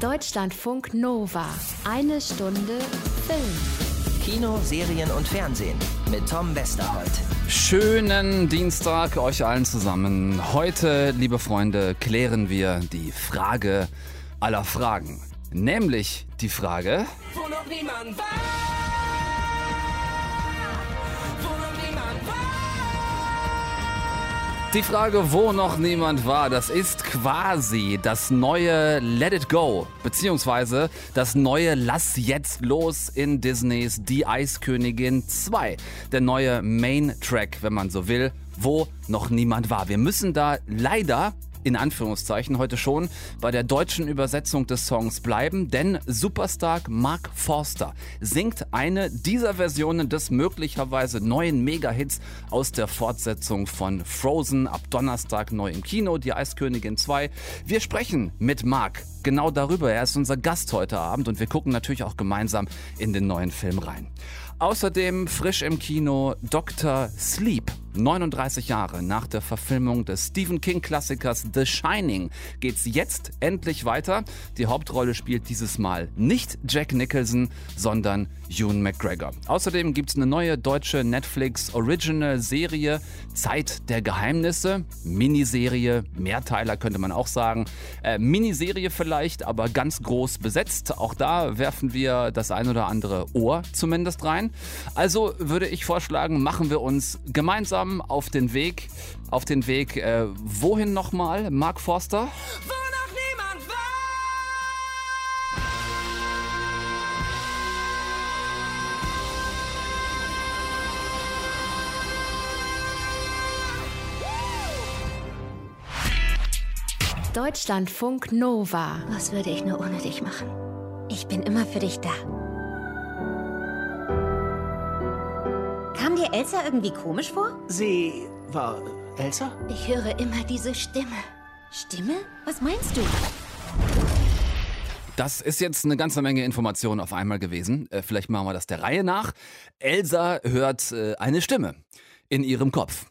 Deutschlandfunk Nova. Eine Stunde Film. Kino, Serien und Fernsehen mit Tom Westerholt. Schönen Dienstag euch allen zusammen. Heute, liebe Freunde, klären wir die Frage aller Fragen. Nämlich die Frage, wo noch niemand war. Die Frage, wo noch niemand war, das ist quasi das neue Let It Go, beziehungsweise das neue Lass jetzt los in Disneys Die Eiskönigin 2. Der neue Main-Track, wenn man so will, wo noch niemand war. Wir müssen da leider in Anführungszeichen heute schon bei der deutschen Übersetzung des Songs bleiben, denn Superstar Mark Forster singt eine dieser Versionen des möglicherweise neuen Mega-Hits aus der Fortsetzung von Frozen ab Donnerstag neu im Kino, die Eiskönigin 2. Wir sprechen mit Mark genau darüber. Er ist unser Gast heute Abend und wir gucken natürlich auch gemeinsam in den neuen Film rein. Außerdem frisch im Kino Dr. Sleep 39 Jahre nach der Verfilmung des Stephen King-Klassikers The Shining geht's jetzt endlich weiter. Die Hauptrolle spielt dieses Mal nicht Jack Nicholson, sondern Ewan McGregor. Außerdem gibt's eine neue deutsche Netflix Original Serie Zeit der Geheimnisse, Miniserie, Mehrteiler könnte man auch sagen. Äh, Miniserie vielleicht, aber ganz groß besetzt. Auch da werfen wir das ein oder andere Ohr zumindest rein. Also würde ich vorschlagen, machen wir uns gemeinsam langsam auf den Weg, auf den Weg, äh, wohin nochmal, Mark Forster? Wo noch niemand war. Deutschlandfunk Nova. Was würde ich nur ohne dich machen? Ich bin immer für dich da. Kam dir Elsa irgendwie komisch vor? Sie war Elsa? Ich höre immer diese Stimme. Stimme? Was meinst du? Das ist jetzt eine ganze Menge Informationen auf einmal gewesen. Äh, vielleicht machen wir das der Reihe nach. Elsa hört äh, eine Stimme in ihrem Kopf,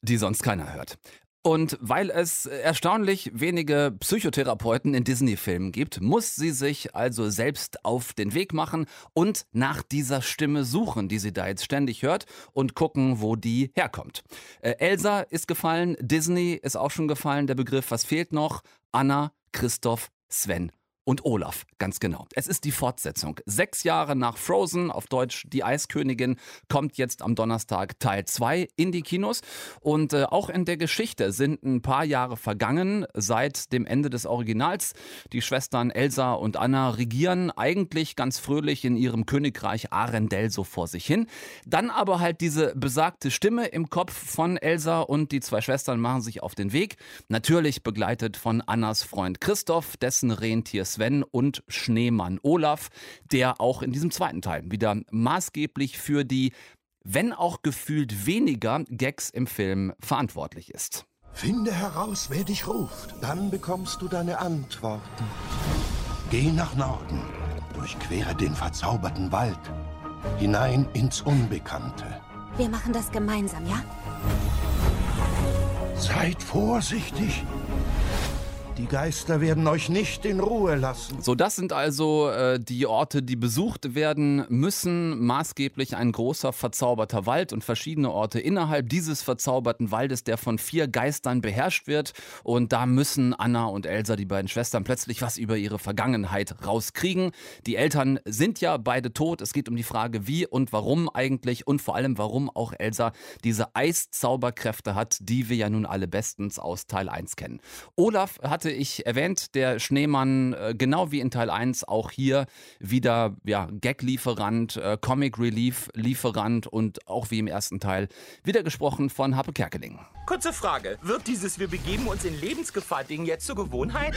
die sonst keiner hört. Und weil es erstaunlich wenige Psychotherapeuten in Disney-Filmen gibt, muss sie sich also selbst auf den Weg machen und nach dieser Stimme suchen, die sie da jetzt ständig hört und gucken, wo die herkommt. Äh, Elsa ist gefallen, Disney ist auch schon gefallen, der Begriff, was fehlt noch? Anna, Christoph, Sven und Olaf, ganz genau. Es ist die Fortsetzung. Sechs Jahre nach Frozen, auf Deutsch Die Eiskönigin, kommt jetzt am Donnerstag Teil 2 in die Kinos. Und äh, auch in der Geschichte sind ein paar Jahre vergangen seit dem Ende des Originals. Die Schwestern Elsa und Anna regieren eigentlich ganz fröhlich in ihrem Königreich Arendelle so vor sich hin. Dann aber halt diese besagte Stimme im Kopf von Elsa und die zwei Schwestern machen sich auf den Weg. Natürlich begleitet von Annas Freund Christoph, dessen Rentier Sven und Schneemann Olaf, der auch in diesem zweiten Teil wieder maßgeblich für die, wenn auch gefühlt weniger Gags im Film verantwortlich ist. Finde heraus, wer dich ruft, dann bekommst du deine Antworten. Geh nach Norden, durchquere den verzauberten Wald, hinein ins Unbekannte. Wir machen das gemeinsam, ja? Seid vorsichtig. Die Geister werden euch nicht in Ruhe lassen. So, das sind also äh, die Orte, die besucht werden müssen. Maßgeblich ein großer verzauberter Wald und verschiedene Orte innerhalb dieses verzauberten Waldes, der von vier Geistern beherrscht wird. Und da müssen Anna und Elsa, die beiden Schwestern, plötzlich was über ihre Vergangenheit rauskriegen. Die Eltern sind ja beide tot. Es geht um die Frage, wie und warum eigentlich und vor allem, warum auch Elsa diese Eiszauberkräfte hat, die wir ja nun alle bestens aus Teil 1 kennen. Olaf hatte ich erwähnt, der Schneemann, äh, genau wie in Teil 1, auch hier wieder ja, Gag-Lieferant, äh, Comic-Relief-Lieferant und auch wie im ersten Teil wieder gesprochen von Happe Kerkeling. Kurze Frage. Wird dieses Wir begeben uns in Lebensgefahr-Ding jetzt zur Gewohnheit?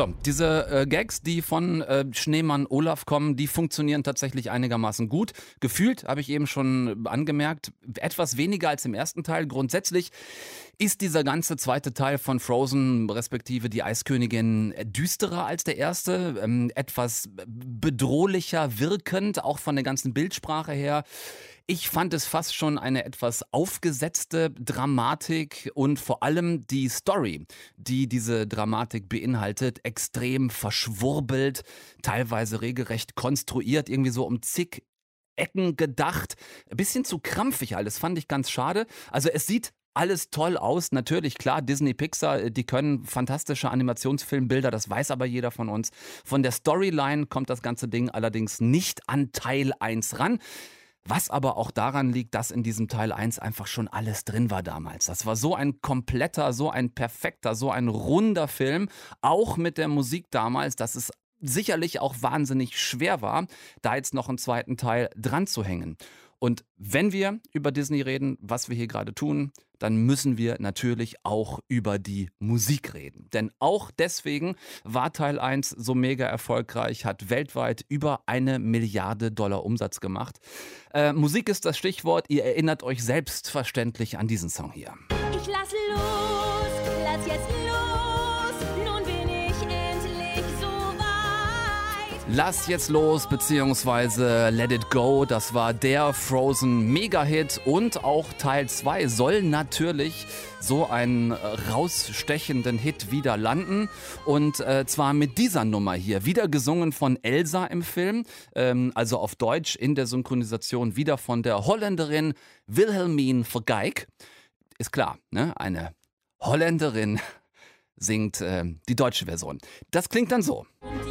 So, diese äh, Gags, die von äh, Schneemann Olaf kommen, die funktionieren tatsächlich einigermaßen gut. Gefühlt, habe ich eben schon angemerkt, etwas weniger als im ersten Teil. Grundsätzlich Ist dieser ganze zweite Teil von Frozen, respektive die Eiskönigin, düsterer als der erste? Ähm, etwas bedrohlicher wirkend, auch von der ganzen Bildsprache her? Ich fand es fast schon eine etwas aufgesetzte Dramatik und vor allem die Story, die diese Dramatik beinhaltet, extrem verschwurbelt, teilweise regelrecht konstruiert, irgendwie so um zig Ecken gedacht. Ein bisschen zu krampfig alles, fand ich ganz schade. Also es sieht alles toll aus. Natürlich, klar, Disney Pixar, die können fantastische Animationsfilmbilder, das weiß aber jeder von uns. Von der Storyline kommt das ganze Ding allerdings nicht an Teil 1 ran. Was aber auch daran liegt, dass in diesem Teil 1 einfach schon alles drin war damals. Das war so ein kompletter, so ein perfekter, so ein runder Film, auch mit der Musik damals, dass es sicherlich auch wahnsinnig schwer war, da jetzt noch einen zweiten Teil dran zu hängen. Und wenn wir über Disney reden, was wir hier gerade tun, dann müssen wir natürlich auch über die Musik reden. Denn auch deswegen war Teil 1 so mega erfolgreich, hat weltweit über eine Milliarde Dollar Umsatz gemacht. Äh, Musik ist das Stichwort. Ihr erinnert euch selbstverständlich an diesen Song hier. Ich lass los, lass jetzt los, Lass jetzt los, beziehungsweise Let It Go, das war der Frozen Mega-Hit und auch Teil 2 soll natürlich so einen rausstechenden Hit wieder landen und äh, zwar mit dieser Nummer hier, wieder gesungen von Elsa im Film, ähm, also auf Deutsch in der Synchronisation wieder von der Holländerin Wilhelmine Vergeig. Ist klar, ne? eine Holländerin singt äh, die deutsche Version. Das klingt dann so. Und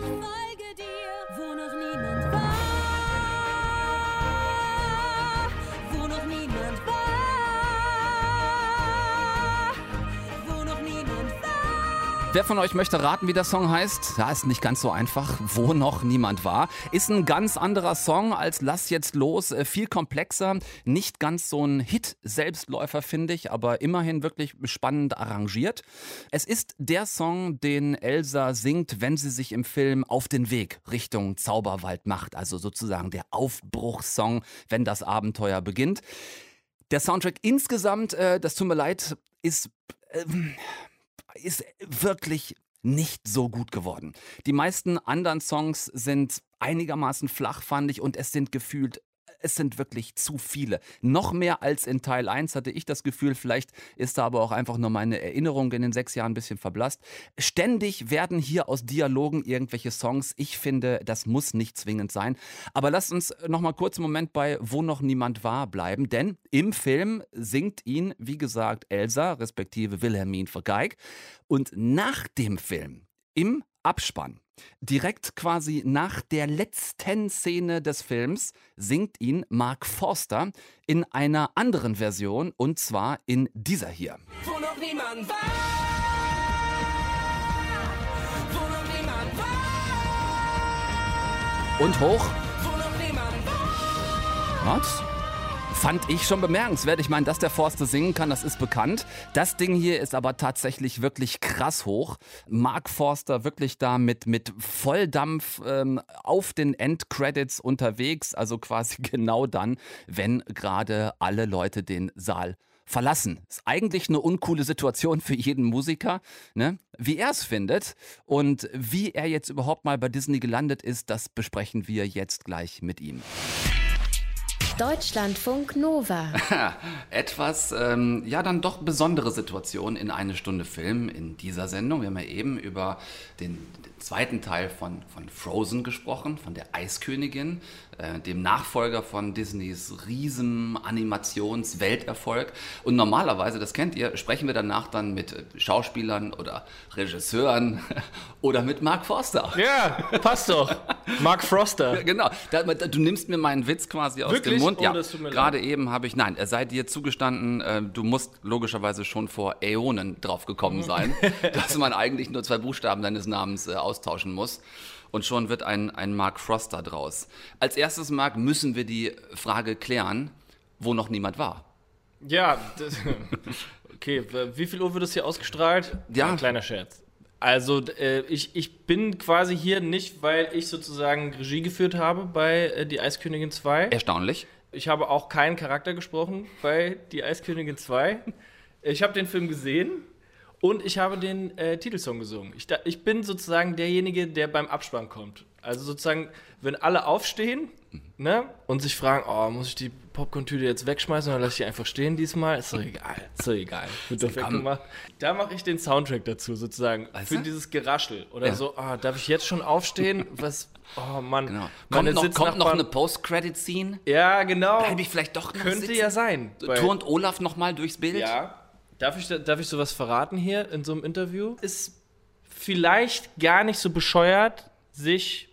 Wer von euch möchte raten, wie der Song heißt? Ja, ist nicht ganz so einfach. Wo noch niemand war. Ist ein ganz anderer Song als Lass jetzt los. Äh, Viel komplexer. Nicht ganz so ein Hit-Selbstläufer, finde ich, aber immerhin wirklich spannend arrangiert. Es ist der Song, den Elsa singt, wenn sie sich im Film auf den Weg Richtung Zauberwald macht. Also sozusagen der Aufbruchssong, wenn das Abenteuer beginnt. Der Soundtrack insgesamt, äh, das tut mir leid, ist. Ähm, ist wirklich nicht so gut geworden. Die meisten anderen Songs sind einigermaßen flach, fand ich, und es sind gefühlt es sind wirklich zu viele. Noch mehr als in Teil 1 hatte ich das Gefühl, vielleicht ist da aber auch einfach nur meine Erinnerung in den sechs Jahren ein bisschen verblasst. Ständig werden hier aus Dialogen irgendwelche Songs. Ich finde, das muss nicht zwingend sein. Aber lasst uns noch mal kurz einen Moment bei Wo noch niemand war bleiben, denn im Film singt ihn, wie gesagt, Elsa, respektive Wilhelmine Vergeig. Und nach dem Film, im Abspann, direkt quasi nach der letzten Szene des Films, singt ihn Mark Forster in einer anderen Version und zwar in dieser hier. Wo noch niemand war. Und hoch. Was? Fand ich schon bemerkenswert. Ich meine, dass der Forster singen kann, das ist bekannt. Das Ding hier ist aber tatsächlich wirklich krass hoch. Mark Forster wirklich da mit, mit Volldampf ähm, auf den Endcredits unterwegs. Also quasi genau dann, wenn gerade alle Leute den Saal verlassen. Ist eigentlich eine uncoole Situation für jeden Musiker, ne? Wie er es findet und wie er jetzt überhaupt mal bei Disney gelandet ist, das besprechen wir jetzt gleich mit ihm. Deutschlandfunk Nova. Etwas, ähm, ja, dann doch besondere Situation in eine Stunde Film in dieser Sendung. Wir haben ja eben über den, den zweiten Teil von, von Frozen gesprochen, von der Eiskönigin, äh, dem Nachfolger von Disneys riesen Animations-Welterfolg. Und normalerweise, das kennt ihr, sprechen wir danach dann mit äh, Schauspielern oder Regisseuren oder mit Mark Forster. Ja, passt doch. Mark Froster. Genau, du nimmst mir meinen Witz quasi aus Wirklich? dem Mund. Oh, ja, gerade eben habe ich, nein, er sei dir zugestanden, äh, du musst logischerweise schon vor Äonen drauf Mhm. gekommen sein, dass man eigentlich nur zwei Buchstaben deines Namens äh, austauschen muss. Und schon wird ein, ein Mark Froster draus. Als erstes, Mark, müssen wir die Frage klären, wo noch niemand war. Ja, das, okay, wie viel Uhr wird das hier ausgestrahlt? Ja. Ein kleiner Scherz. Also, äh, ich, ich bin quasi hier nicht, weil ich sozusagen Regie geführt habe bei äh, Die Eiskönigin 2. Erstaunlich. Ich habe auch keinen Charakter gesprochen bei Die Eiskönigin 2. Ich habe den Film gesehen und ich habe den äh, Titelsong gesungen. Ich, da, ich bin sozusagen derjenige, der beim Abspann kommt. Also sozusagen, wenn alle aufstehen ne, und sich fragen, oh, muss ich die Popcorn-Tüte jetzt wegschmeißen oder lasse ich die einfach stehen diesmal? Ist doch egal. Ist doch egal. Wird doch weggemacht. Da mache ich den Soundtrack dazu sozusagen. Weißt für du? dieses Geraschel. Oder Ja. so, ah, darf ich jetzt schon aufstehen? Was, oh Mann. Genau. Kommt, noch, kommt noch eine Post-Credit-Scene? Ja, genau. Bleibe ich vielleicht doch Könnte sitzen? ja sein. Und Olaf noch mal durchs Bild? Ja. Darf ich, darf ich sowas verraten hier in so einem Interview? Ist vielleicht gar nicht so bescheuert, sich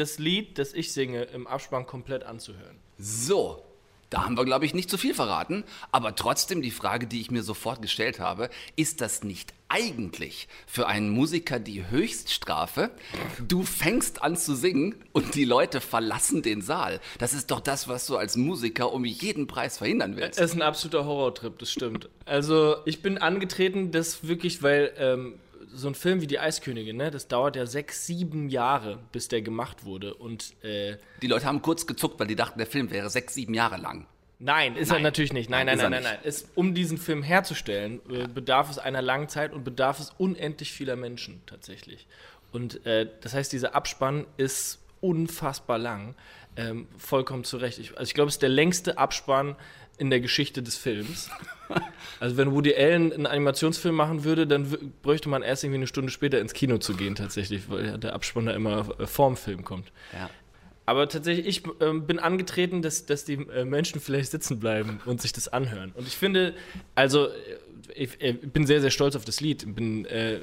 das Lied, das ich singe, im Abspann komplett anzuhören. So, da haben wir, glaube ich, nicht zu viel verraten. Aber trotzdem die Frage, die ich mir sofort gestellt habe, ist das nicht eigentlich für einen Musiker die Höchststrafe? Du fängst an zu singen und die Leute verlassen den Saal. Das ist doch das, was du als Musiker um jeden Preis verhindern willst. Es ist ein absoluter Horrortrip, das stimmt. Also, ich bin angetreten, das wirklich, weil ähm, so ein Film wie Die Eiskönigin, ne, das dauert ja sechs, sieben Jahre, bis der gemacht wurde. Und äh, Die Leute haben kurz gezuckt, weil die dachten, der Film wäre sechs, sieben Jahre lang. Nein, ist er Nein. natürlich nicht. Nein, Nein, nein, nein, er nein, nein. Es, um diesen Film herzustellen, äh, bedarf es einer langen Zeit und bedarf es unendlich vieler Menschen tatsächlich. Und äh, das heißt, dieser Abspann ist unfassbar lang. Ähm, vollkommen zu Recht. Ich, also ich glaube, es ist der längste Abspann in der Geschichte des Films. Also wenn Woody Allen einen Animationsfilm machen würde, dann bräuchte man erst irgendwie eine Stunde später ins Kino zu gehen tatsächlich, weil der Abspann da immer äh, vorm Film kommt. Ja. Aber tatsächlich, ich ähm, bin angetreten, dass, dass die äh, Menschen vielleicht sitzen bleiben und sich das anhören. Und ich finde, also, äh, ich, äh, bin sehr, sehr stolz auf das Lied. Bin, äh, äh,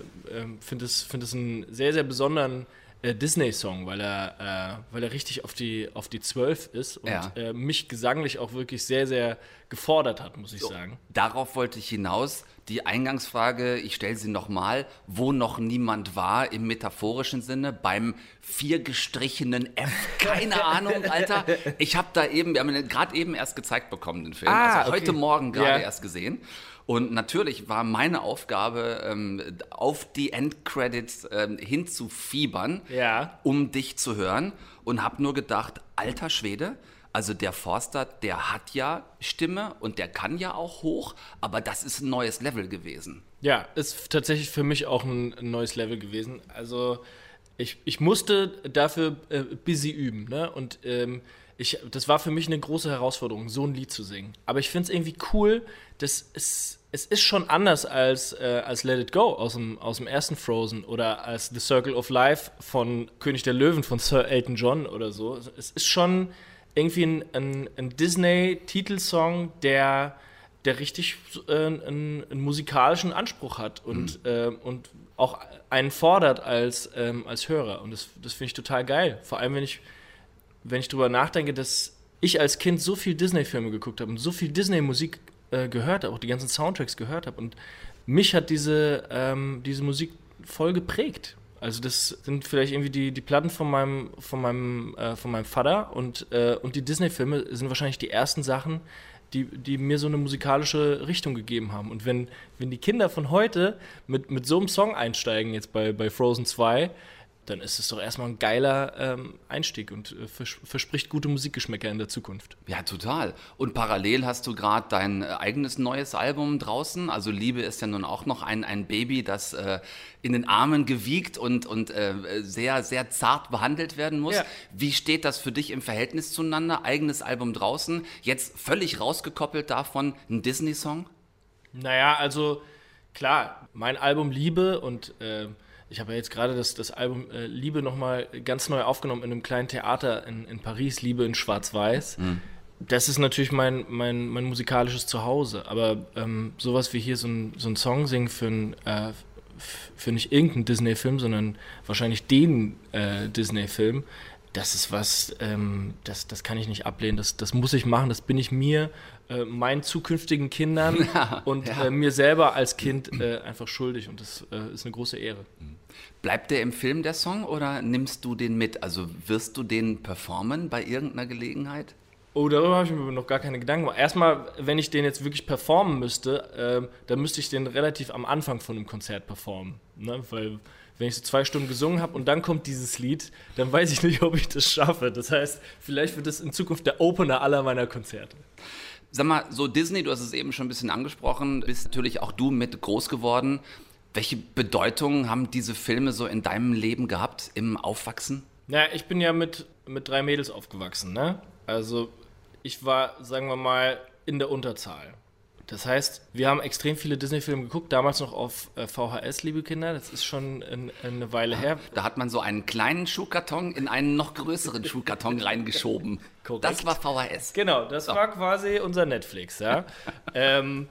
finde es, finde es einen sehr, sehr besonderen äh, Disney-Song, weil er, äh, weil er richtig auf die, auf die Zwölf ist und Ja. äh, mich gesanglich auch wirklich sehr, sehr gefordert hat, muss ich sagen. Darauf wollte ich hinaus. Die Eingangsfrage, ich stelle sie nochmal, wo noch niemand war, im metaphorischen Sinne, beim vier gestrichenen F. Keine Ahnung, Alter. Ich habe da eben, wir haben ihn gerade eben erst gezeigt bekommen, den Film. Ah, also heute okay. Morgen gerade Ja. erst gesehen. Und natürlich war meine Aufgabe, ähm, auf die Endcredits ähm, hinzufiebern, Ja. um dich zu hören. Und habe nur gedacht, alter Schwede, also der Forster, der hat ja Stimme und der kann ja auch hoch, aber das ist ein neues Level gewesen. Ja, ist tatsächlich für mich auch ein, neues Level gewesen. Also ich, ich musste dafür äh, busy üben, ne? Und ähm, ich, das war für mich eine große Herausforderung, so ein Lied zu singen. Aber ich finde es irgendwie cool, dass es, es ist schon anders als, äh, als Let It Go aus dem, aus dem ersten Frozen oder als The Circle of Life von König der Löwen von Sir Elton John oder so. Es ist schon irgendwie ein, ein, ein Disney-Titelsong, der der richtig äh, einen, einen musikalischen Anspruch hat und, äh, und auch einen fordert als, ähm, als Hörer. Und das, das finde ich total geil. Vor allem, wenn ich, wenn ich drüber nachdenke, dass ich als Kind so viel Disney-Filme geguckt habe und so viel Disney-Musik äh, gehört habe, auch die ganzen Soundtracks gehört habe. Und mich hat diese, ähm, diese Musik voll geprägt. Also das sind vielleicht irgendwie die, die Platten von meinem, von meinem, äh, von meinem Vater und, äh, und die Disney-Filme sind wahrscheinlich die ersten Sachen, die, die mir so eine musikalische Richtung gegeben haben. Und wenn, wenn die Kinder von heute mit, mit so einem Song einsteigen, jetzt bei, bei Frozen 2, dann ist es doch erstmal ein geiler ähm, Einstieg und äh, vers verspricht gute Musikgeschmäcker in der Zukunft. Ja, total. Und parallel hast du gerade dein äh, eigenes neues Album draußen. Also Liebe ist ja nun auch noch ein, ein Baby, das äh, in den Armen gewiegt und, und äh, sehr, sehr zart behandelt werden muss. Ja. Wie steht das für dich im Verhältnis zueinander? Eigenes Album draußen, jetzt völlig rausgekoppelt davon, ein Disney-Song? Naja, also klar, mein Album Liebe und äh, ich habe ja jetzt gerade das, das Album äh, Liebe nochmal ganz neu aufgenommen in einem kleinen Theater in, in Paris, Liebe in Schwarz-Weiß. Das ist natürlich mein, mein, mein musikalisches Zuhause. Aber ähm, sowas wie hier so ein, so ein Song singen für, ein, äh, für nicht irgendeinen Disney-Film, sondern wahrscheinlich den äh, Disney-Film, das ist was, ähm, das, das kann ich nicht ablehnen. Das, das muss ich machen, das bin ich mir, äh, meinen zukünftigen Kindern und ja. äh, mir selber als Kind äh, einfach schuldig. Und das äh, ist eine große Ehre. Bleibt der im Film der Song oder nimmst du den mit? Also wirst du den performen bei irgendeiner Gelegenheit? Oh, darüber habe ich mir noch gar keine Gedanken gemacht. Erstmal, wenn ich den jetzt wirklich performen müsste, ähm, dann müsste ich den relativ am Anfang von einem Konzert performen. Ne? Weil, wenn ich so zwei Stunden gesungen habe und dann kommt dieses Lied, dann weiß ich nicht, ob ich das schaffe. Das heißt, vielleicht wird das in Zukunft der Opener aller meiner Konzerte. Sag mal, so Disney, du hast es eben schon ein bisschen angesprochen, bist natürlich auch du mit groß geworden. Welche Bedeutung haben diese Filme so in deinem Leben gehabt, im Aufwachsen? Ja, ich bin ja mit, mit drei Mädels aufgewachsen, ne? Also ich war, sagen wir mal, in der Unterzahl. Das heißt, wir haben extrem viele Disney-Filme geguckt, damals noch auf äh, VHS, liebe Kinder. Das ist schon ein, eine Weile her. Da hat man so einen kleinen Schuhkarton in einen noch größeren Schuhkarton reingeschoben. Korrekt. Das war VHS. Genau, das war quasi unser Netflix, ja. ähm,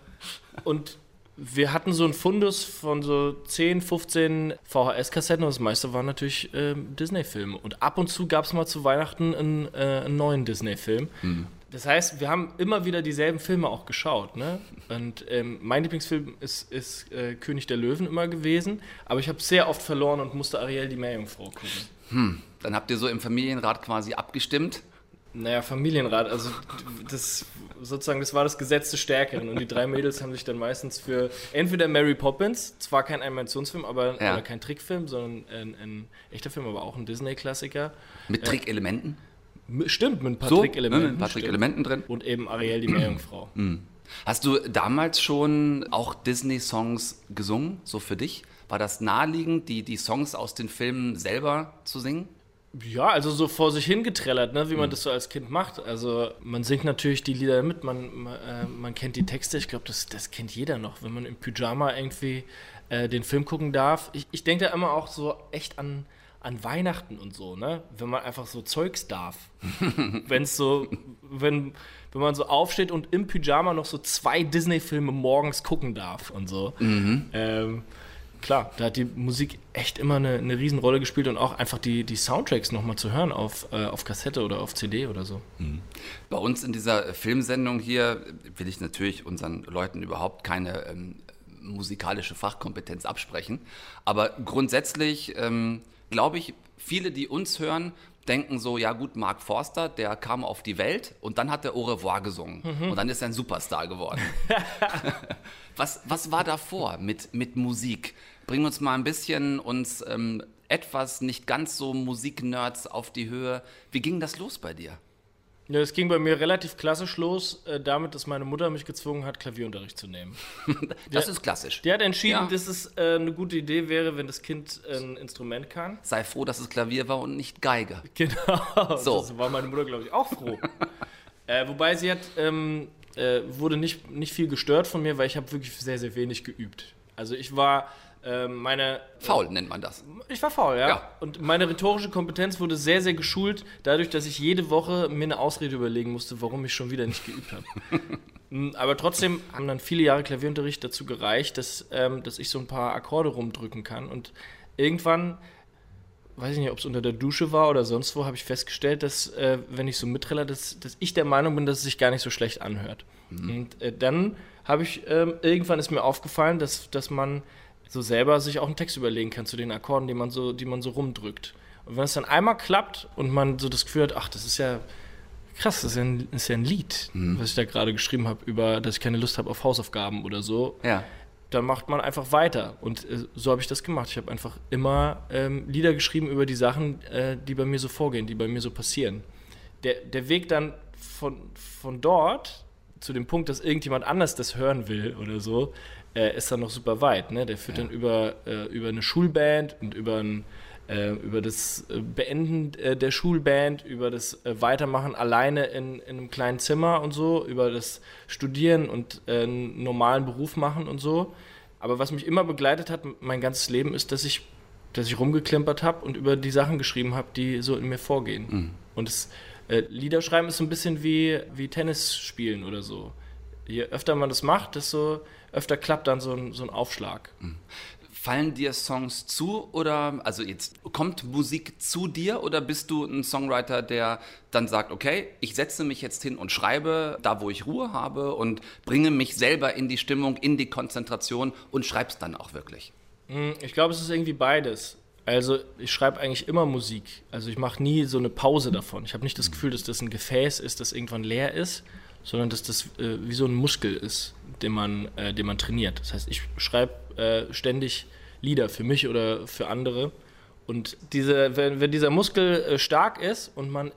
und wir hatten so einen Fundus von so 10, 15 VHS-Kassetten und das meiste waren natürlich ähm, Disney-Filme. Und ab und zu gab es mal zu Weihnachten einen, äh, einen neuen Disney-Film. Das heißt, wir haben immer wieder dieselben Filme auch geschaut. Ne? Und ähm, mein Lieblingsfilm ist, ist äh, König der Löwen immer gewesen, aber ich habe sehr oft verloren und musste Ariel die Meerjungfrau gucken. Dann habt ihr so im Familienrat quasi abgestimmt. Naja, Familienrat, also das sozusagen, das war das Gesetz des Stärkeren. Und die drei Mädels haben sich dann meistens für entweder Mary Poppins, zwar kein Animationsfilm, aber Ja. kein Trickfilm, sondern ein, ein echter Film, aber auch ein Disney-Klassiker. Mit Trickelementen. Stimmt, mit ein paar So, Trickelementen. ne, mit ein paar stimmt. Trickelementen drin. Und eben Ariel die Meerjungfrau. Hast du damals schon auch Disney-Songs gesungen, so für dich? War das naheliegend, die, die Songs aus den Filmen selber zu singen? Ja, also so vor sich hingetrellert, ne, wie Mhm. man das so als Kind macht. Also man singt natürlich die Lieder mit, man, man, äh, man kennt die Texte. Ich glaube, das, das kennt jeder noch, wenn man im Pyjama irgendwie äh, den Film gucken darf. Ich, ich denke da immer auch so echt an, an Weihnachten und so, ne? Wenn man einfach so Zeugs darf. Wenn's so, wenn, wenn man so aufsteht und im Pyjama noch so zwei Disney-Filme morgens gucken darf und so. Ähm, klar, da hat die Musik echt immer eine, eine Riesenrolle gespielt und auch einfach die, die Soundtracks nochmal zu hören auf, äh, auf Kassette oder auf CD oder so. Bei uns in dieser Filmsendung hier will ich natürlich unseren Leuten überhaupt keine ähm, musikalische Fachkompetenz absprechen. Aber grundsätzlich ähm, glaube ich, viele, die uns hören, denken so, ja gut, Mark Forster, der kam auf die Welt und dann hat er Au revoir gesungen. Und dann ist er ein Superstar geworden. was, was war davor mit, mit Musik? Bring uns mal ein bisschen uns ähm, etwas nicht ganz so Musiknerds auf die Höhe. Wie ging das los bei dir? Ja, das ging bei mir relativ klassisch los, äh, damit, dass meine Mutter mich gezwungen hat, Klavierunterricht zu nehmen. Das ist klassisch. Die hat entschieden, Ja. dass es äh, eine gute Idee wäre, wenn das Kind ein Instrument kann. Sei froh, dass es Klavier war und nicht Geige. Genau. So. Das war meine Mutter, glaube ich, auch froh. äh, wobei sie hat, ähm, äh, wurde nicht, nicht viel gestört von mir, weil ich habe wirklich sehr, sehr wenig geübt. Also ich war meine Faul nennt man das. Ich war faul, ja. Ja. Und meine rhetorische Kompetenz wurde sehr, sehr geschult, dadurch, dass ich jede Woche mir eine Ausrede überlegen musste, warum ich schon wieder nicht geübt habe. Mm, Aber trotzdem haben dann viele Jahre Klavierunterricht dazu gereicht, dass, ähm, dass ich so ein paar Akkorde rumdrücken kann. Und irgendwann, weiß ich nicht, ob es unter der Dusche war oder sonst wo, habe ich festgestellt, dass, äh, wenn ich so mittriller, dass, dass ich der Meinung bin, dass es sich gar nicht so schlecht anhört. Und äh, dann habe ich, ähm, irgendwann ist mir aufgefallen, dass, dass man so selber sich auch einen Text überlegen kann zu den Akkorden, die man so, die man so rumdrückt. Und wenn es dann einmal klappt und man so das Gefühl hat, ach, das ist ja krass, das ist ja ein, ist ja ein Lied, was ich da gerade geschrieben habe, über, dass ich keine Lust habe auf Hausaufgaben oder so, Ja. dann macht man einfach weiter. Und äh, so habe ich das gemacht. Ich habe einfach immer ähm, Lieder geschrieben über die Sachen, äh, die bei mir so vorgehen, die bei mir so passieren. Der, der Weg dann von, von dort zu dem Punkt, dass irgendjemand anders das hören will oder so, äh, ist dann noch super weit. Ne? Der führt dann über, äh, über eine Schulband und über ein äh, über das äh, Beenden äh, der Schulband, über das Weitermachen alleine in, in einem kleinen Zimmer und so, über das Studieren und einen normalen Beruf machen und so. Aber was mich immer begleitet hat, mein ganzes Leben, ist, dass ich, dass ich rumgeklimpert habe und über die Sachen geschrieben habe, die so in mir vorgehen. Und das äh, Liederschreiben ist so ein bisschen wie, wie Tennis spielen oder so. Je öfter man das macht, desto öfter klappt dann so ein, so ein Aufschlag. Fallen dir Songs zu oder, also jetzt, kommt Musik zu dir oder bist du ein Songwriter, der dann sagt, okay, ich setze mich jetzt hin und schreibe da, wo ich Ruhe habe und bringe mich selber in die Stimmung, in die Konzentration und schreib's dann auch wirklich? Ich glaube, es ist irgendwie beides. Also ich schreibe eigentlich immer Musik. Also ich mache nie so eine Pause davon. Ich habe nicht das Gefühl, dass das ein Gefäß ist, das irgendwann leer ist, sondern dass das äh, wie so ein Muskel ist, den man, äh, den man trainiert. Das heißt, ich schreibe äh, ständig Lieder für mich oder für andere. Und diese, wenn, wenn dieser Muskel äh, stark ist und man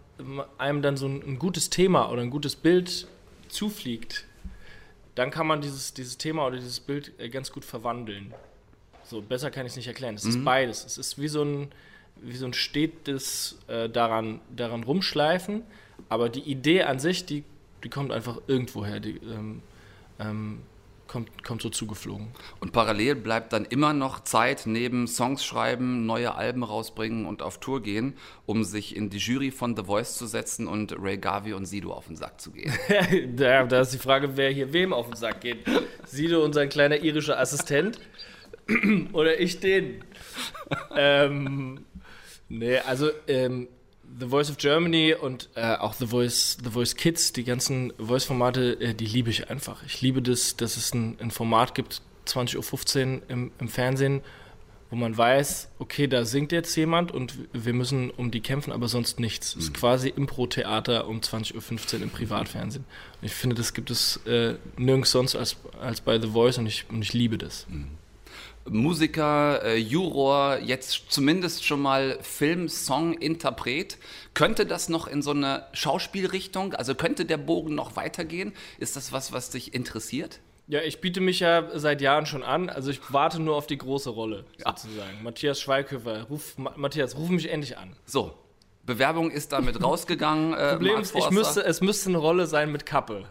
einem dann so ein, ein gutes Thema oder ein gutes Bild zufliegt, dann kann man dieses, dieses Thema oder dieses Bild äh, ganz gut verwandeln. So, besser kann ich es nicht erklären. Es ist beides. Es ist wie so ein, wie so ein stetes äh, daran, daran rumschleifen, aber die Idee an sich, die, die kommt einfach irgendwo her. Die ähm, ähm, kommt, kommt so zugeflogen. Und parallel bleibt dann immer noch Zeit neben Songs schreiben, neue Alben rausbringen und auf Tour gehen, um sich in die Jury von The Voice zu setzen und Ray Garvey und Sido auf den Sack zu gehen. da, da ist die Frage, wer hier wem auf den Sack geht. Sido, unser kleiner irischer Assistent, oder ich den. ähm, nee, also ähm, The Voice of Germany und äh, auch The Voice, The Voice Kids, die ganzen Voice-Formate, äh, die liebe ich einfach. Ich liebe das, dass es ein, ein Format gibt, 20.15 Uhr im, im Fernsehen, wo man weiß, okay, da singt jetzt jemand und wir müssen um die kämpfen, aber sonst nichts. Es ist quasi Impro-Theater um 20.15 Uhr im Privatfernsehen. Und ich finde, das gibt es äh, nirgends sonst als, als bei The Voice und ich, und ich liebe das. Musiker, äh, Juror, jetzt zumindest schon mal Film-Song-Interpret. Könnte das noch in so eine Schauspielrichtung, also könnte der Bogen noch weitergehen? Ist das was, was dich interessiert? Ja, ich biete mich ja seit Jahren schon an. Also ich warte nur auf die große Rolle, sozusagen. Matthias Schweighöfer, ruf, Ma Matthias, ruf mich endlich an. So, Bewerbung ist damit rausgegangen. Äh, Problem ist, müsste, es müsste eine Rolle sein mit Kappe.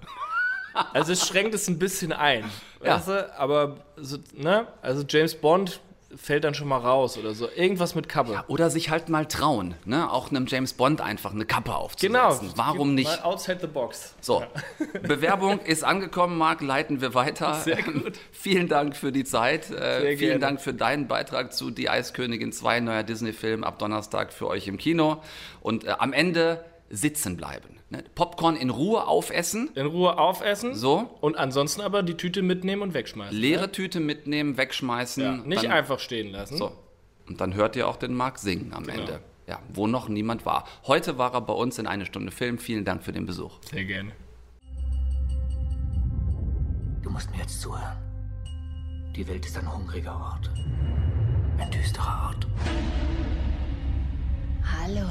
Also es schränkt es ein bisschen ein. Ja. Weißt du? Aber, so, ne? Also James Bond fällt dann schon mal raus oder so. Irgendwas mit Kappe. Oder sich halt mal trauen, ne? auch einem James Bond einfach eine Kappe aufzusetzen. Genau. Warum nicht? Mal outside the box. So, Bewerbung ist angekommen, Marc, leiten wir weiter. Sehr gut. Vielen Dank für die Zeit. Äh, Sehr vielen gerne. Dank für deinen Beitrag zu Die Eiskönigin 2, neuer Disney-Film ab Donnerstag für euch im Kino. Und äh, am Ende sitzen bleiben. Ne? Popcorn in Ruhe aufessen. In Ruhe aufessen. So. Und ansonsten aber die Tüte mitnehmen und wegschmeißen. Leere Tüte mitnehmen, wegschmeißen. Ja, nicht dann, einfach stehen lassen. So. Und dann hört ihr auch den Marc singen am Genau. Ende. Ja, wo noch niemand war. Heute war er bei uns in eine Stunde Film. Vielen Dank für den Besuch. Sehr gerne. Du musst mir jetzt zuhören. Die Welt ist ein hungriger Ort. Ein düsterer Ort. Hallo.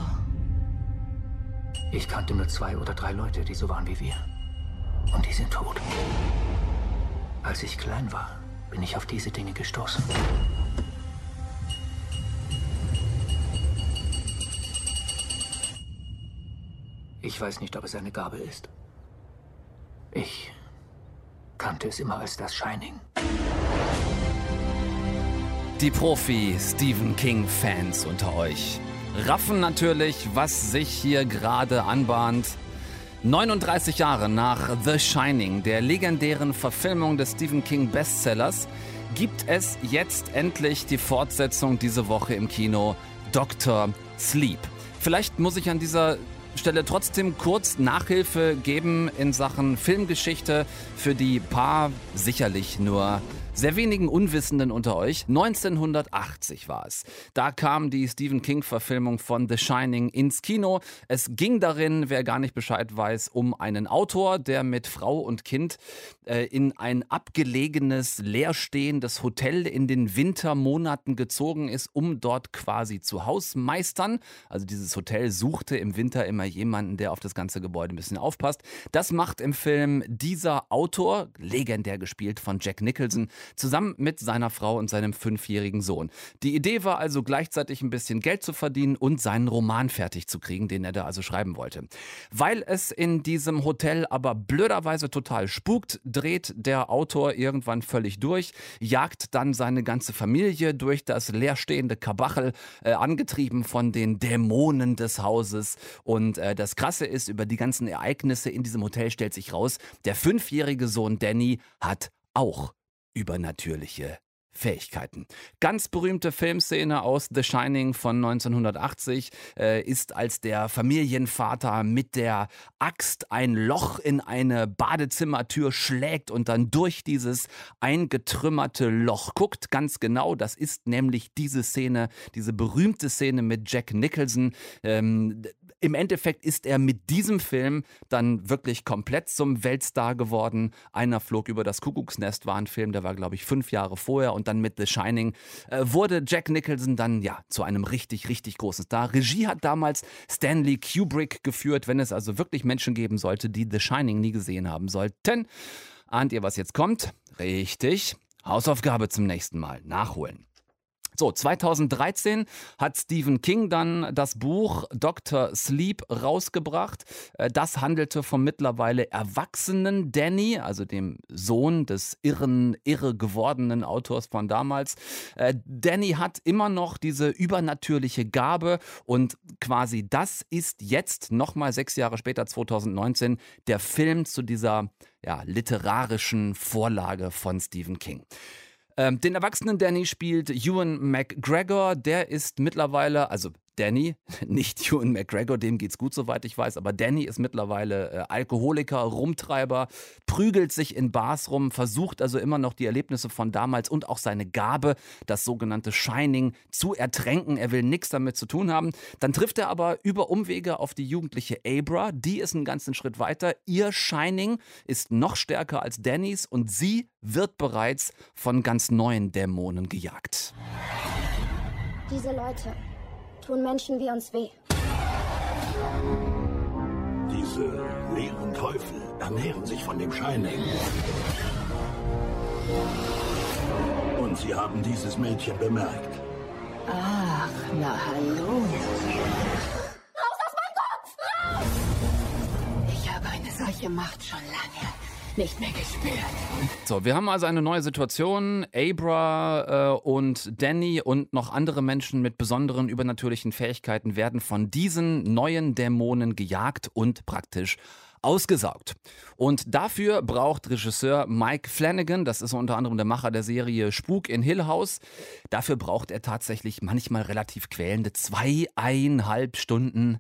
Ich kannte nur zwei oder drei Leute, die so waren wie wir. Und die sind tot. Als ich klein war, bin ich auf diese Dinge gestoßen. Ich weiß nicht, ob es eine Gabe ist. Ich kannte es immer als das Shining. Die Profi-Stephen King-Fans unter euch raffen natürlich, was sich hier gerade anbahnt. 39 Jahre nach The Shining, der legendären Verfilmung des Stephen King Bestsellers, gibt es jetzt endlich die Fortsetzung diese Woche im Kino Dr. Sleep. Vielleicht muss ich an dieser Stelle trotzdem kurz Nachhilfe geben in Sachen Filmgeschichte für die paar sicherlich nur sehr wenigen Unwissenden unter euch. 1980 war es. Da kam die Stephen King-Verfilmung von The Shining ins Kino. Es ging darin, wer gar nicht Bescheid weiß, um einen Autor, der mit Frau und Kind äh, in ein abgelegenes, leerstehendes Hotel in den Wintermonaten gezogen ist, um dort quasi zu Hausmeistern. Also dieses Hotel suchte im Winter immer jemanden, der auf das ganze Gebäude ein bisschen aufpasst. Das macht im Film dieser Autor, legendär gespielt von Jack Nicholson, zusammen mit seiner Frau und seinem fünfjährigen Sohn. Die Idee war also gleichzeitig ein bisschen Geld zu verdienen und seinen Roman fertig zu kriegen, den er da also schreiben wollte. Weil es in diesem Hotel aber blöderweise total spukt, dreht der Autor irgendwann völlig durch, jagt dann seine ganze Familie durch das leerstehende Kabachel, äh, angetrieben von den Dämonen des Hauses. Und äh, das Krasse ist, über die ganzen Ereignisse in diesem Hotel stellt sich raus, der fünfjährige Sohn Danny hat auch übernatürliche Fähigkeiten. Ganz berühmte Filmszene aus The Shining von 1980 äh, ist, als der Familienvater mit der Axt ein Loch in eine Badezimmertür schlägt und dann durch dieses eingetrümmerte Loch guckt. Ganz genau, das ist nämlich diese Szene, diese berühmte Szene mit Jack Nicholson. Ähm, im Endeffekt ist er mit diesem Film dann wirklich komplett zum Weltstar geworden. Einer flog über das Kuckucksnest war ein Film, der war, glaube ich, fünf Jahre vorher und dann mit The Shining äh, wurde Jack Nicholson dann ja zu einem richtig, richtig großen Star. Regie hat damals Stanley Kubrick geführt, wenn es also wirklich Menschen geben sollte, die The Shining nie gesehen haben sollten. Ahnt ihr, was jetzt kommt? Richtig. Hausaufgabe zum nächsten Mal. Nachholen. So, 2013 hat Stephen King dann das Buch Dr. Sleep rausgebracht. Äh, Das handelte vom mittlerweile erwachsenen Danny, also dem Sohn des irren, irre gewordenen Autors von damals. Äh, Danny hat immer noch diese übernatürliche Gabe und quasi das ist jetzt nochmal sechs Jahre später, 2019, der Film zu dieser ja, literarischen Vorlage von Stephen King. Ähm, den erwachsenen Danny spielt Ewan McGregor. Der ist mittlerweile, also Danny, nicht Ewan McGregor, dem geht's gut, soweit ich weiß, aber Danny ist mittlerweile äh, Alkoholiker, Rumtreiber, prügelt sich in Bars rum, versucht also immer noch die Erlebnisse von damals und auch seine Gabe, das sogenannte Shining, zu ertränken. Er will nichts damit zu tun haben. Dann trifft er aber über Umwege auf die jugendliche Abra. Die ist einen ganzen Schritt weiter. Ihr Shining ist noch stärker als Dannys und sie wird bereits von ganz neuen Dämonen gejagt. Diese Leute tun Menschen wie uns weh. Diese leeren Teufel ernähren sich von dem Shining. Und sie haben dieses Mädchen bemerkt. Ach, na hallo. Raus aus meinem Kopf! Raus! Ich habe eine solche Macht schon lange nicht mehr gespürt. So, wir haben also eine neue Situation. Abra äh, und Danny und noch andere Menschen mit besonderen übernatürlichen Fähigkeiten werden von diesen neuen Dämonen gejagt und praktisch ausgesaugt. Und dafür braucht Regisseur Mike Flanagan, das ist unter anderem der Macher der Serie Spuk in Hill House, dafür braucht er tatsächlich manchmal relativ quälende zweieinhalb Stunden.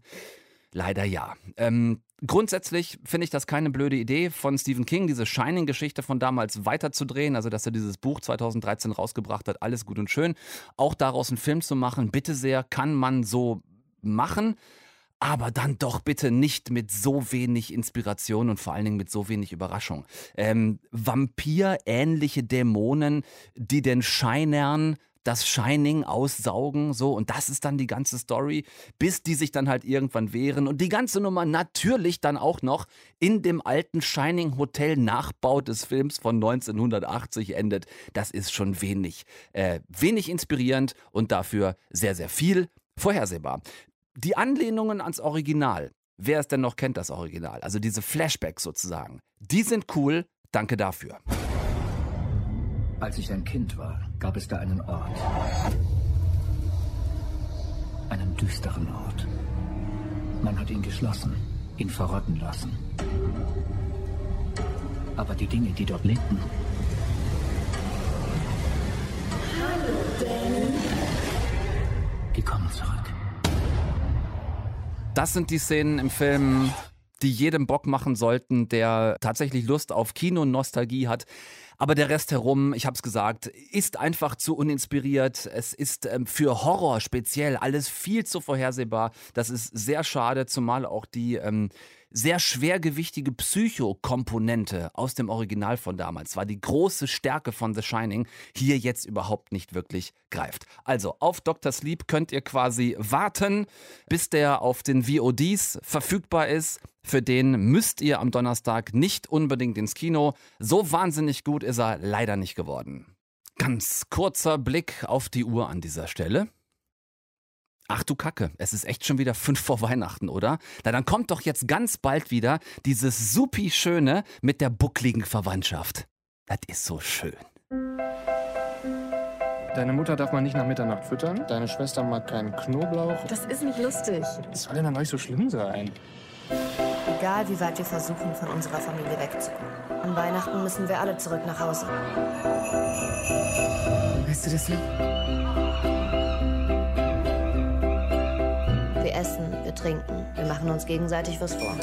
Leider ja. Ähm, grundsätzlich finde ich das keine blöde Idee von Stephen King, diese Shining-Geschichte von damals weiterzudrehen. Also, dass er dieses Buch 2013 rausgebracht hat, alles gut und schön. Auch daraus einen Film zu machen, bitte sehr, kann man so machen. Aber dann doch bitte nicht mit so wenig Inspiration und vor allen Dingen mit so wenig Überraschung. Ähm, Vampir-ähnliche Dämonen, die den Scheinern das Shining aussaugen, so, und das ist dann die ganze Story, bis die sich dann halt irgendwann wehren und die ganze Nummer natürlich dann auch noch in dem alten Shining Hotel Nachbau des Films von 1980 endet. Das ist schon wenig, äh, wenig inspirierend und dafür sehr, sehr viel vorhersehbar. Die Anlehnungen ans Original, wer es denn noch kennt, das Original, also diese Flashbacks sozusagen, die sind cool, danke dafür. Als ich ein Kind war, gab es da einen Ort. Einen düsteren Ort. Man hat ihn geschlossen, ihn verrotten lassen. Aber die Dinge, die dort lebten, Hallo, Danny. die kommen zurück. Das sind die Szenen im Film, die jedem Bock machen sollten, der tatsächlich Lust auf Kino und Nostalgie hat. Aber der Rest herum, ich habe es gesagt, ist einfach zu uninspiriert. Es ist ähm, für Horror speziell alles viel zu vorhersehbar. Das ist sehr schade, zumal auch die ähm, sehr schwergewichtige Psychokomponente aus dem Original von damals war die große Stärke von The Shining hier jetzt überhaupt nicht wirklich greift. Also auf Dr. Sleep könnt ihr quasi warten, bis der auf den VODs verfügbar ist. Für den müsst ihr am Donnerstag nicht unbedingt ins Kino. So wahnsinnig gut ist er leider nicht geworden. Ganz kurzer Blick auf die Uhr an dieser Stelle. Ach du Kacke, es ist echt schon wieder fünf vor Weihnachten, oder? Na, dann kommt doch jetzt ganz bald wieder dieses supi Schöne mit der buckligen Verwandtschaft. Das ist so schön. Deine Mutter darf man nicht nach Mitternacht füttern. Deine Schwester mag keinen Knoblauch. Das ist nicht lustig. Was soll denn da nicht so schlimm sein? Egal wie weit wir versuchen, von unserer Familie wegzukommen. An Weihnachten müssen wir alle zurück nach Hause. Weißt du das nicht? Wir essen, wir trinken, wir machen uns gegenseitig was vor.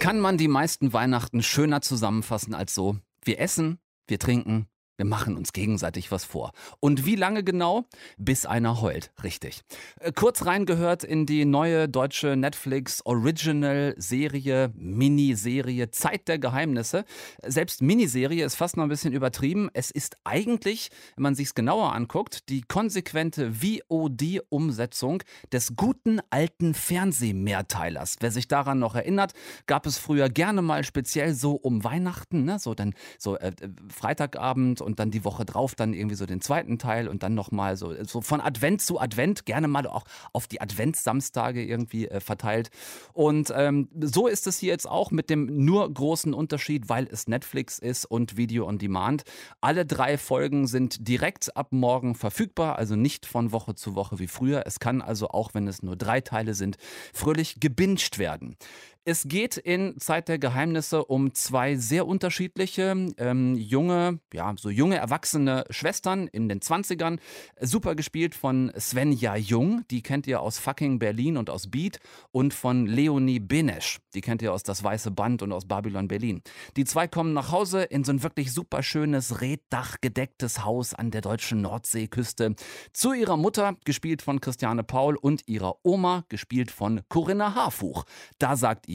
Kann man die meisten Weihnachten schöner zusammenfassen als so? Wir essen, wir trinken, wir machen uns gegenseitig was vor. Und wie lange genau? Bis einer heult. Richtig. Äh, kurz reingehört in die neue deutsche Netflix Original Serie, Miniserie Zeit der Geheimnisse. Selbst Miniserie ist fast noch ein bisschen übertrieben. Es ist eigentlich, wenn man sich es genauer anguckt, die konsequente VOD-Umsetzung des guten alten Fernsehmehrteilers. Wer sich daran noch erinnert, gab es früher gerne mal speziell so um Weihnachten, ne? so dann so äh, Freitagabend und dann die Woche drauf dann irgendwie so den zweiten Teil und dann nochmal so, so von Advent zu Advent, gerne mal auch auf die Adventssamstage irgendwie äh, verteilt. Und ähm, so ist es hier jetzt auch mit dem nur großen Unterschied, weil es Netflix ist und Video on Demand. Alle drei Folgen sind direkt ab morgen verfügbar, also nicht von Woche zu Woche wie früher. Es kann also auch, wenn es nur drei Teile sind, fröhlich gebinged werden. Es geht in Zeit der Geheimnisse um zwei sehr unterschiedliche ähm, junge, ja, so junge erwachsene Schwestern in den 20ern. Super gespielt von Svenja Jung, die kennt ihr aus fucking Berlin und aus Beat und von Leonie Benesch, die kennt ihr aus Das Weiße Band und aus Babylon Berlin. Die zwei kommen nach Hause in so ein wirklich super schönes reddachgedecktes Haus an der deutschen Nordseeküste zu ihrer Mutter, gespielt von Christiane Paul und ihrer Oma, gespielt von Corinna Harfuch. Da sagt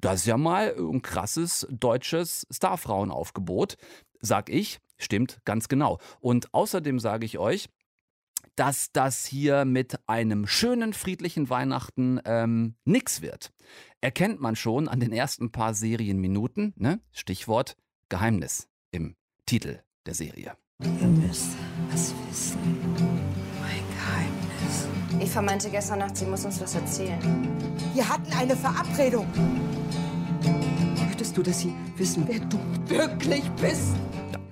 das ist ja mal ein krasses deutsches Starfrauenaufgebot. Sag ich, stimmt ganz genau. Und außerdem sage ich euch, dass das hier mit einem schönen, friedlichen Weihnachten ähm, nix wird. Erkennt man schon an den ersten paar Serienminuten, ne? Stichwort Geheimnis im Titel der Serie. Ihr müsst was wissen. Mein Geheimnis. Eva meinte gestern Nacht, sie muss uns was erzählen. Wir hatten eine Verabredung. Möchtest du, dass sie wissen, wer du wirklich bist?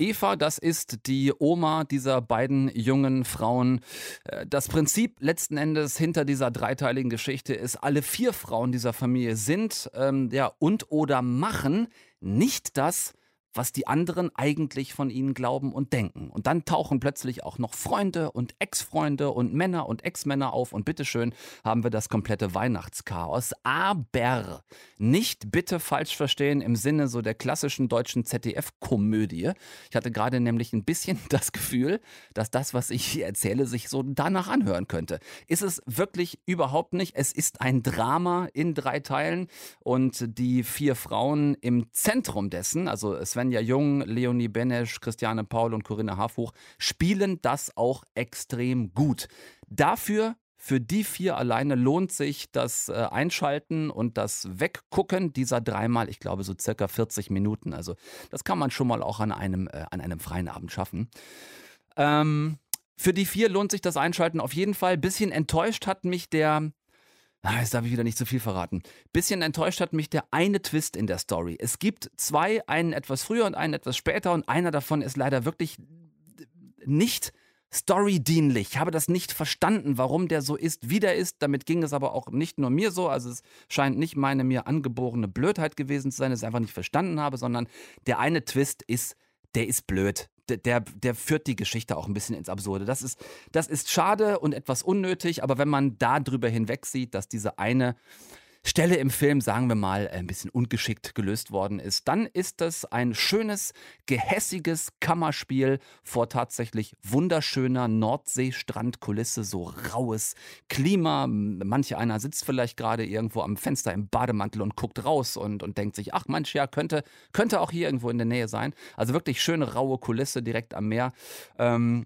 Eva, das ist die Oma dieser beiden jungen Frauen. Äh, Das Prinzip letzten Endes hinter dieser dreiteiligen Geschichte ist, alle vier Frauen dieser Familie sind ähm, ja und oder machen nicht das, was die anderen eigentlich von ihnen glauben und denken. Und dann tauchen plötzlich auch noch Freunde und Ex-Freunde und Männer und Ex-Männer auf und bitteschön haben wir das komplette Weihnachtschaos. Aber nicht bitte falsch verstehen im Sinne so der klassischen deutschen ZDF-Komödie. Ich hatte gerade nämlich ein bisschen das Gefühl, dass das, was ich hier erzähle, sich so danach anhören könnte. Ist es wirklich überhaupt nicht. Es ist ein Drama in drei Teilen und die vier Frauen im Zentrum dessen, also Svenja Jung, Leonie Benesch, Christiane Paul und Corinna Harfuch, spielen das auch extrem gut. Dafür für die vier alleine lohnt sich das äh, Einschalten und das Weggucken dieser dreimal, ich glaube, so circa 40 Minuten. Also das kann man schon mal auch an einem, äh, an einem freien Abend schaffen. Ähm, für die vier lohnt sich das Einschalten auf jeden Fall. Bisschen enttäuscht hat mich der, Ah, jetzt darf ich wieder nicht zu viel verraten. Bisschen enttäuscht hat mich der eine Twist in der Story. Es gibt zwei, einen etwas früher und einen etwas später und einer davon ist leider wirklich nicht storydienlich. Ich habe das nicht verstanden, warum der so ist, wie der ist. Damit ging es aber auch nicht nur mir so. Also es scheint nicht meine mir angeborene Blödheit gewesen zu sein, dass ich es einfach nicht verstanden habe, sondern der eine Twist ist, der ist blöd. Der, der, führt die Geschichte auch ein bisschen ins Absurde. Das ist, das ist schade und etwas unnötig, aber wenn man da drüber hinweg sieht, dass diese eine Stelle im Film, sagen wir mal, ein bisschen ungeschickt gelöst worden ist, dann ist das ein schönes, gehässiges Kammerspiel vor tatsächlich wunderschöner Nordseestrandkulisse, so raues Klima. Manche einer sitzt vielleicht gerade irgendwo am Fenster im Bademantel und guckt raus und, und denkt sich, ach manch ja, könnte, könnte auch hier irgendwo in der Nähe sein. Also wirklich schöne raue Kulisse direkt am Meer. Ähm,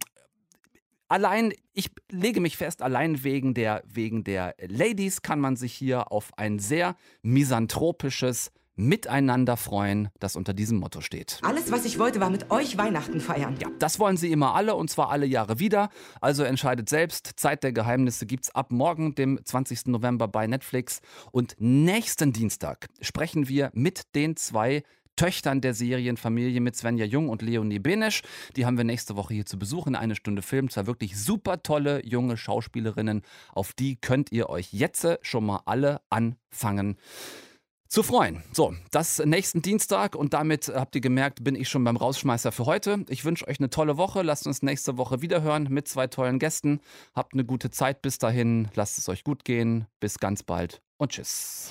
Allein, ich lege mich fest, allein wegen der, wegen der Ladies kann man sich hier auf ein sehr misanthropisches Miteinander freuen, das unter diesem Motto steht. Alles, was ich wollte, war mit euch Weihnachten feiern. Ja, das wollen sie immer alle und zwar alle Jahre wieder. Also entscheidet selbst. Zeit der Geheimnisse gibt's ab morgen, dem 20. November bei Netflix. Und nächsten Dienstag sprechen wir mit den zwei Töchtern der Serienfamilie mit Svenja Jung und Leonie Benesch. Die haben wir nächste Woche hier zu Besuch in eine Stunde Film. Zwei wirklich super tolle junge Schauspielerinnen. Auf die könnt ihr euch jetzt schon mal alle anfangen zu freuen. So, das nächsten Dienstag und damit äh, habt ihr gemerkt, bin ich schon beim Rausschmeißer für heute. Ich wünsche euch eine tolle Woche. Lasst uns nächste Woche wiederhören mit zwei tollen Gästen. Habt eine gute Zeit bis dahin. Lasst es euch gut gehen. Bis ganz bald und tschüss.